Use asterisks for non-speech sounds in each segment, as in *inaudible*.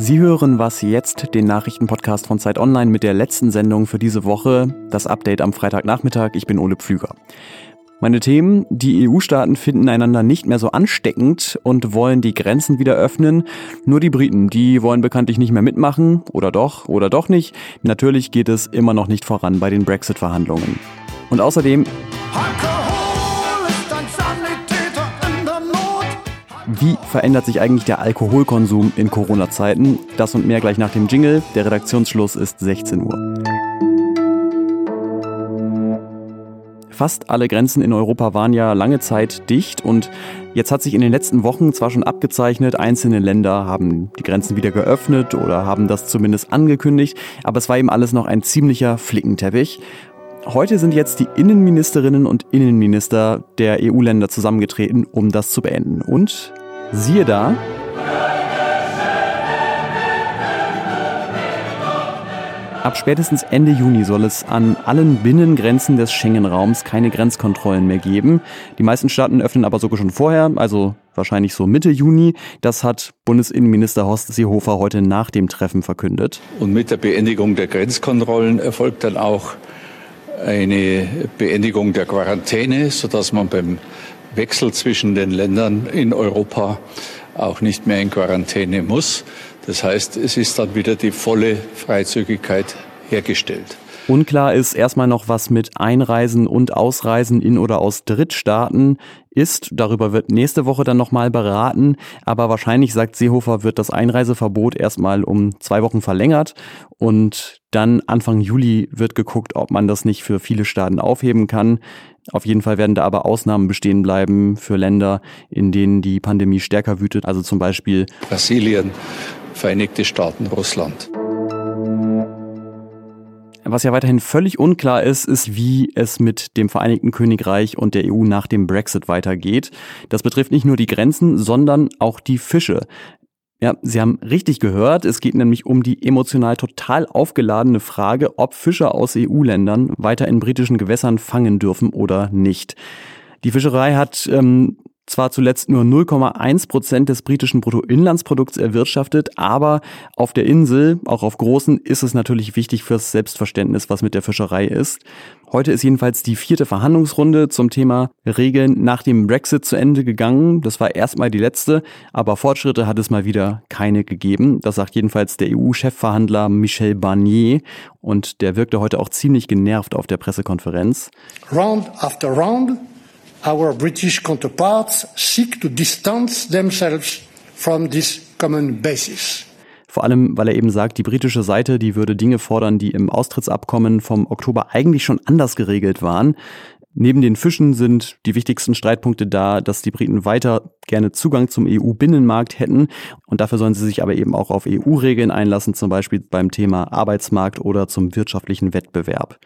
Sie hören was jetzt, den Nachrichtenpodcast von Zeit Online mit der letzten Sendung für diese Woche, das Update am Freitagnachmittag. Ich bin Ole Pflüger. Meine Themen, die EU-Staaten finden einander nicht mehr so ansteckend und wollen die Grenzen wieder öffnen. Nur die Briten, die wollen bekanntlich nicht mehr mitmachen, oder doch, oder doch nicht. Natürlich geht es immer noch nicht voran bei den Brexit-Verhandlungen. Und außerdem... Wie verändert sich eigentlich der Alkoholkonsum in Corona-Zeiten? Das und mehr gleich nach dem Jingle. Der Redaktionsschluss ist 16 Uhr. Fast alle Grenzen in Europa waren ja lange Zeit dicht und jetzt hat sich in den letzten Wochen zwar schon abgezeichnet, einzelne Länder haben die Grenzen wieder geöffnet oder haben das zumindest angekündigt, aber es war eben alles noch ein ziemlicher Flickenteppich. Heute sind jetzt die Innenministerinnen und Innenminister der EU-Länder zusammengetreten, um das zu beenden. Und siehe da, Ab spätestens Ende Juni soll es an allen Binnengrenzen des Schengen-Raums keine Grenzkontrollen mehr geben. Die meisten Staaten öffnen aber sogar schon vorher, also wahrscheinlich so Mitte Juni. Das hat Bundesinnenminister Horst Seehofer heute nach dem Treffen verkündet. Und mit der Beendigung der Grenzkontrollen erfolgt dann auch eine Beendigung der Quarantäne, sodass man beim Wechsel zwischen den Ländern in Europa auch nicht mehr in Quarantäne muss. Das heißt, es ist dann wieder die volle Freizügigkeit hergestellt. Unklar ist erstmal noch, was mit Einreisen und Ausreisen in oder aus Drittstaaten ist. Darüber wird nächste Woche dann nochmal beraten. Aber wahrscheinlich, sagt Seehofer, wird das Einreiseverbot erstmal um zwei Wochen verlängert. Und dann Anfang Juli wird geguckt, ob man das nicht für viele Staaten aufheben kann. Auf jeden Fall werden da aber Ausnahmen bestehen bleiben für Länder, in denen die Pandemie stärker wütet. Also zum Beispiel Brasilien, Vereinigte Staaten, Russland. Was ja weiterhin völlig unklar ist, ist, wie es mit dem Vereinigten Königreich und der EU nach dem Brexit weitergeht. Das betrifft nicht nur die Grenzen, sondern auch die Fische. Ja, Sie haben richtig gehört. Es geht nämlich um die emotional total aufgeladene Frage, ob Fischer aus EU-Ländern weiter in britischen Gewässern fangen dürfen oder nicht. Die Fischerei hat ähm, zwar zuletzt nur 0,1 Prozent des britischen Bruttoinlandsprodukts erwirtschaftet, aber auf der Insel, auch auf großen, ist es natürlich wichtig fürs Selbstverständnis, was mit der Fischerei ist. Heute ist jedenfalls die vierte Verhandlungsrunde zum Thema Regeln nach dem Brexit zu Ende gegangen. Das war erstmal die letzte, aber Fortschritte hat es mal wieder keine gegeben. Das sagt jedenfalls der EU-Chefverhandler Michel Barnier und der wirkte heute auch ziemlich genervt auf der Pressekonferenz. Round after round our British counterparts seek to distance themselves from this common basis. Vor allem, weil er eben sagt, die britische Seite, die würde Dinge fordern, die im Austrittsabkommen vom Oktober eigentlich schon anders geregelt waren. Neben den Fischen sind die wichtigsten Streitpunkte da, dass die Briten weiter gerne Zugang zum EU-Binnenmarkt hätten. Und dafür sollen sie sich aber eben auch auf EU-Regeln einlassen, zum Beispiel beim Thema Arbeitsmarkt oder zum wirtschaftlichen Wettbewerb.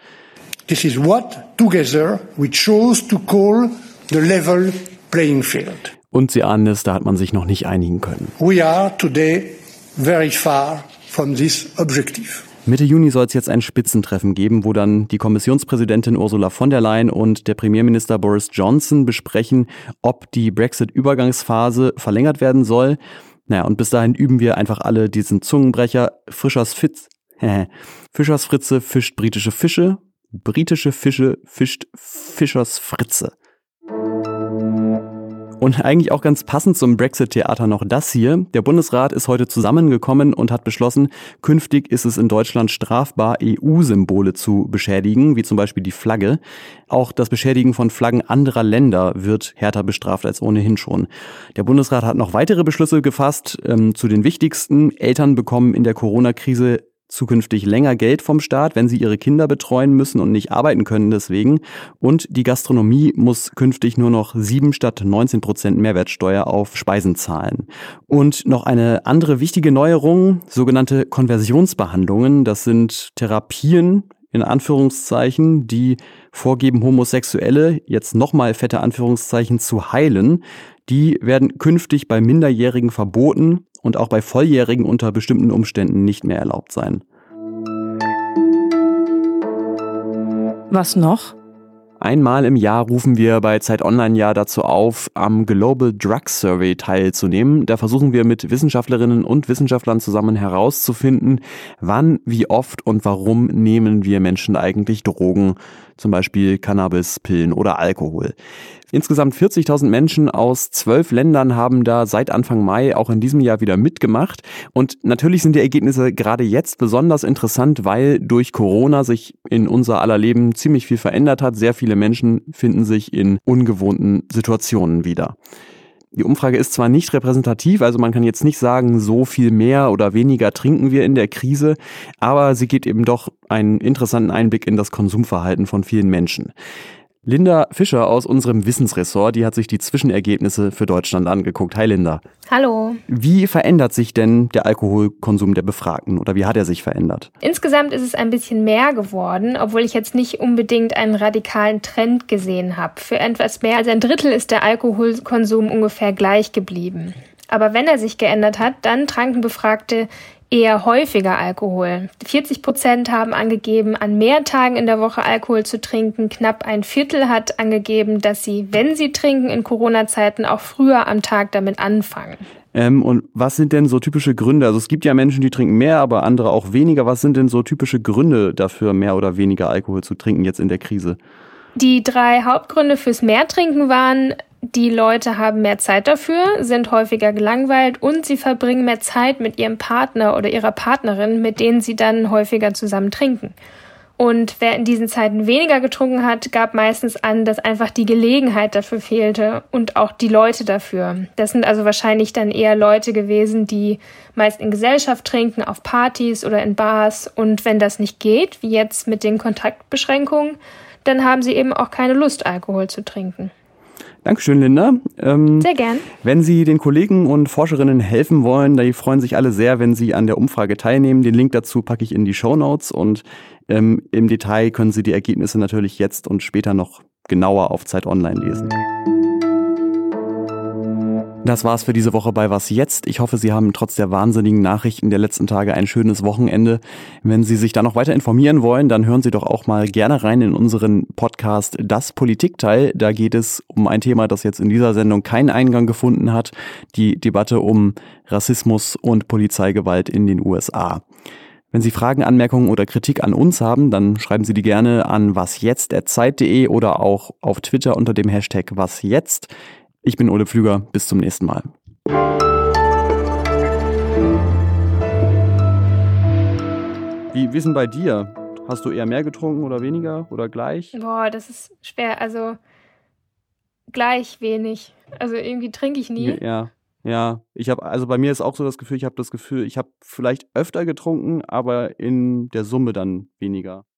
This is what together we chose to call the level playing field. Und Sie ahnen es, da hat man sich noch nicht einigen können. We are today very far from this objective. Mitte Juni soll es jetzt ein Spitzentreffen geben, wo dann die Kommissionspräsidentin Ursula von der Leyen und der Premierminister Boris Johnson besprechen, ob die Brexit-Übergangsphase verlängert werden soll. Naja, und bis dahin üben wir einfach alle diesen Zungenbrecher. Fischers Fitz, *laughs* Fischers Fritze fischt britische Fische, britische Fische fischt Fischers Fritze. Und eigentlich auch ganz passend zum Brexit-Theater noch das hier. Der Bundesrat ist heute zusammengekommen und hat beschlossen, künftig ist es in Deutschland strafbar, EU-Symbole zu beschädigen, wie zum Beispiel die Flagge. Auch das Beschädigen von Flaggen anderer Länder wird härter bestraft als ohnehin schon. Der Bundesrat hat noch weitere Beschlüsse gefasst. Ähm, zu den wichtigsten. Eltern bekommen in der Corona-Krise zukünftig länger Geld vom Staat, wenn sie ihre Kinder betreuen müssen und nicht arbeiten können deswegen. Und die Gastronomie muss künftig nur noch 7 statt 19 Prozent Mehrwertsteuer auf Speisen zahlen. Und noch eine andere wichtige Neuerung, sogenannte Konversionsbehandlungen. Das sind Therapien, in Anführungszeichen, die vorgeben, Homosexuelle jetzt nochmal fette Anführungszeichen zu heilen. Die werden künftig bei Minderjährigen verboten und auch bei Volljährigen unter bestimmten Umständen nicht mehr erlaubt sein. Was noch? Einmal im Jahr rufen wir bei Zeit Online ja dazu auf, am Global Drug Survey teilzunehmen. Da versuchen wir mit Wissenschaftlerinnen und Wissenschaftlern zusammen herauszufinden, wann, wie oft und warum nehmen wir Menschen eigentlich Drogen, zum Beispiel Cannabis, Pillen oder Alkohol. Insgesamt 40.000 Menschen aus zwölf Ländern haben da seit Anfang Mai auch in diesem Jahr wieder mitgemacht. Und natürlich sind die Ergebnisse gerade jetzt besonders interessant, weil durch Corona sich in unser aller Leben ziemlich viel verändert hat. Sehr viele Menschen finden sich in ungewohnten Situationen wieder. Die Umfrage ist zwar nicht repräsentativ, also man kann jetzt nicht sagen, so viel mehr oder weniger trinken wir in der Krise, aber sie gibt eben doch einen interessanten Einblick in das Konsumverhalten von vielen Menschen. Linda Fischer aus unserem Wissensressort, die hat sich die Zwischenergebnisse für Deutschland angeguckt. Hi Linda. Hallo. Wie verändert sich denn der Alkoholkonsum der Befragten oder wie hat er sich verändert? Insgesamt ist es ein bisschen mehr geworden, obwohl ich jetzt nicht unbedingt einen radikalen Trend gesehen habe. Für etwas mehr als ein Drittel ist der Alkoholkonsum ungefähr gleich geblieben. Aber wenn er sich geändert hat, dann tranken Befragte eher häufiger Alkohol. 40 Prozent haben angegeben, an mehr Tagen in der Woche Alkohol zu trinken. Knapp ein Viertel hat angegeben, dass sie, wenn sie trinken, in Corona-Zeiten auch früher am Tag damit anfangen. Ähm, und was sind denn so typische Gründe? Also es gibt ja Menschen, die trinken mehr, aber andere auch weniger. Was sind denn so typische Gründe dafür, mehr oder weniger Alkohol zu trinken jetzt in der Krise? Die drei Hauptgründe fürs Mehrtrinken waren die Leute haben mehr Zeit dafür, sind häufiger gelangweilt und sie verbringen mehr Zeit mit ihrem Partner oder ihrer Partnerin, mit denen sie dann häufiger zusammen trinken. Und wer in diesen Zeiten weniger getrunken hat, gab meistens an, dass einfach die Gelegenheit dafür fehlte und auch die Leute dafür. Das sind also wahrscheinlich dann eher Leute gewesen, die meist in Gesellschaft trinken, auf Partys oder in Bars. Und wenn das nicht geht, wie jetzt mit den Kontaktbeschränkungen, dann haben sie eben auch keine Lust, Alkohol zu trinken. Dankeschön, Linda. Ähm, sehr gern. Wenn Sie den Kollegen und Forscherinnen helfen wollen, die freuen sich alle sehr, wenn Sie an der Umfrage teilnehmen. Den Link dazu packe ich in die Show Notes und ähm, im Detail können Sie die Ergebnisse natürlich jetzt und später noch genauer auf Zeit Online lesen. Das war's für diese Woche bei Was jetzt. Ich hoffe, Sie haben trotz der wahnsinnigen Nachrichten der letzten Tage ein schönes Wochenende. Wenn Sie sich da noch weiter informieren wollen, dann hören Sie doch auch mal gerne rein in unseren Podcast Das Politikteil. Da geht es um ein Thema, das jetzt in dieser Sendung keinen Eingang gefunden hat. Die Debatte um Rassismus und Polizeigewalt in den USA. Wenn Sie Fragen, Anmerkungen oder Kritik an uns haben, dann schreiben Sie die gerne an wasjetzt.zeit.de oder auch auf Twitter unter dem Hashtag wasjetzt. Ich bin Ole Pflüger. Bis zum nächsten Mal. Wie, denn bei dir? Hast du eher mehr getrunken oder weniger oder gleich? Boah, das ist schwer. Also gleich wenig. Also irgendwie trinke ich nie. Ja. Ja, ich habe also bei mir ist auch so das Gefühl, ich habe das Gefühl, ich habe vielleicht öfter getrunken, aber in der Summe dann weniger.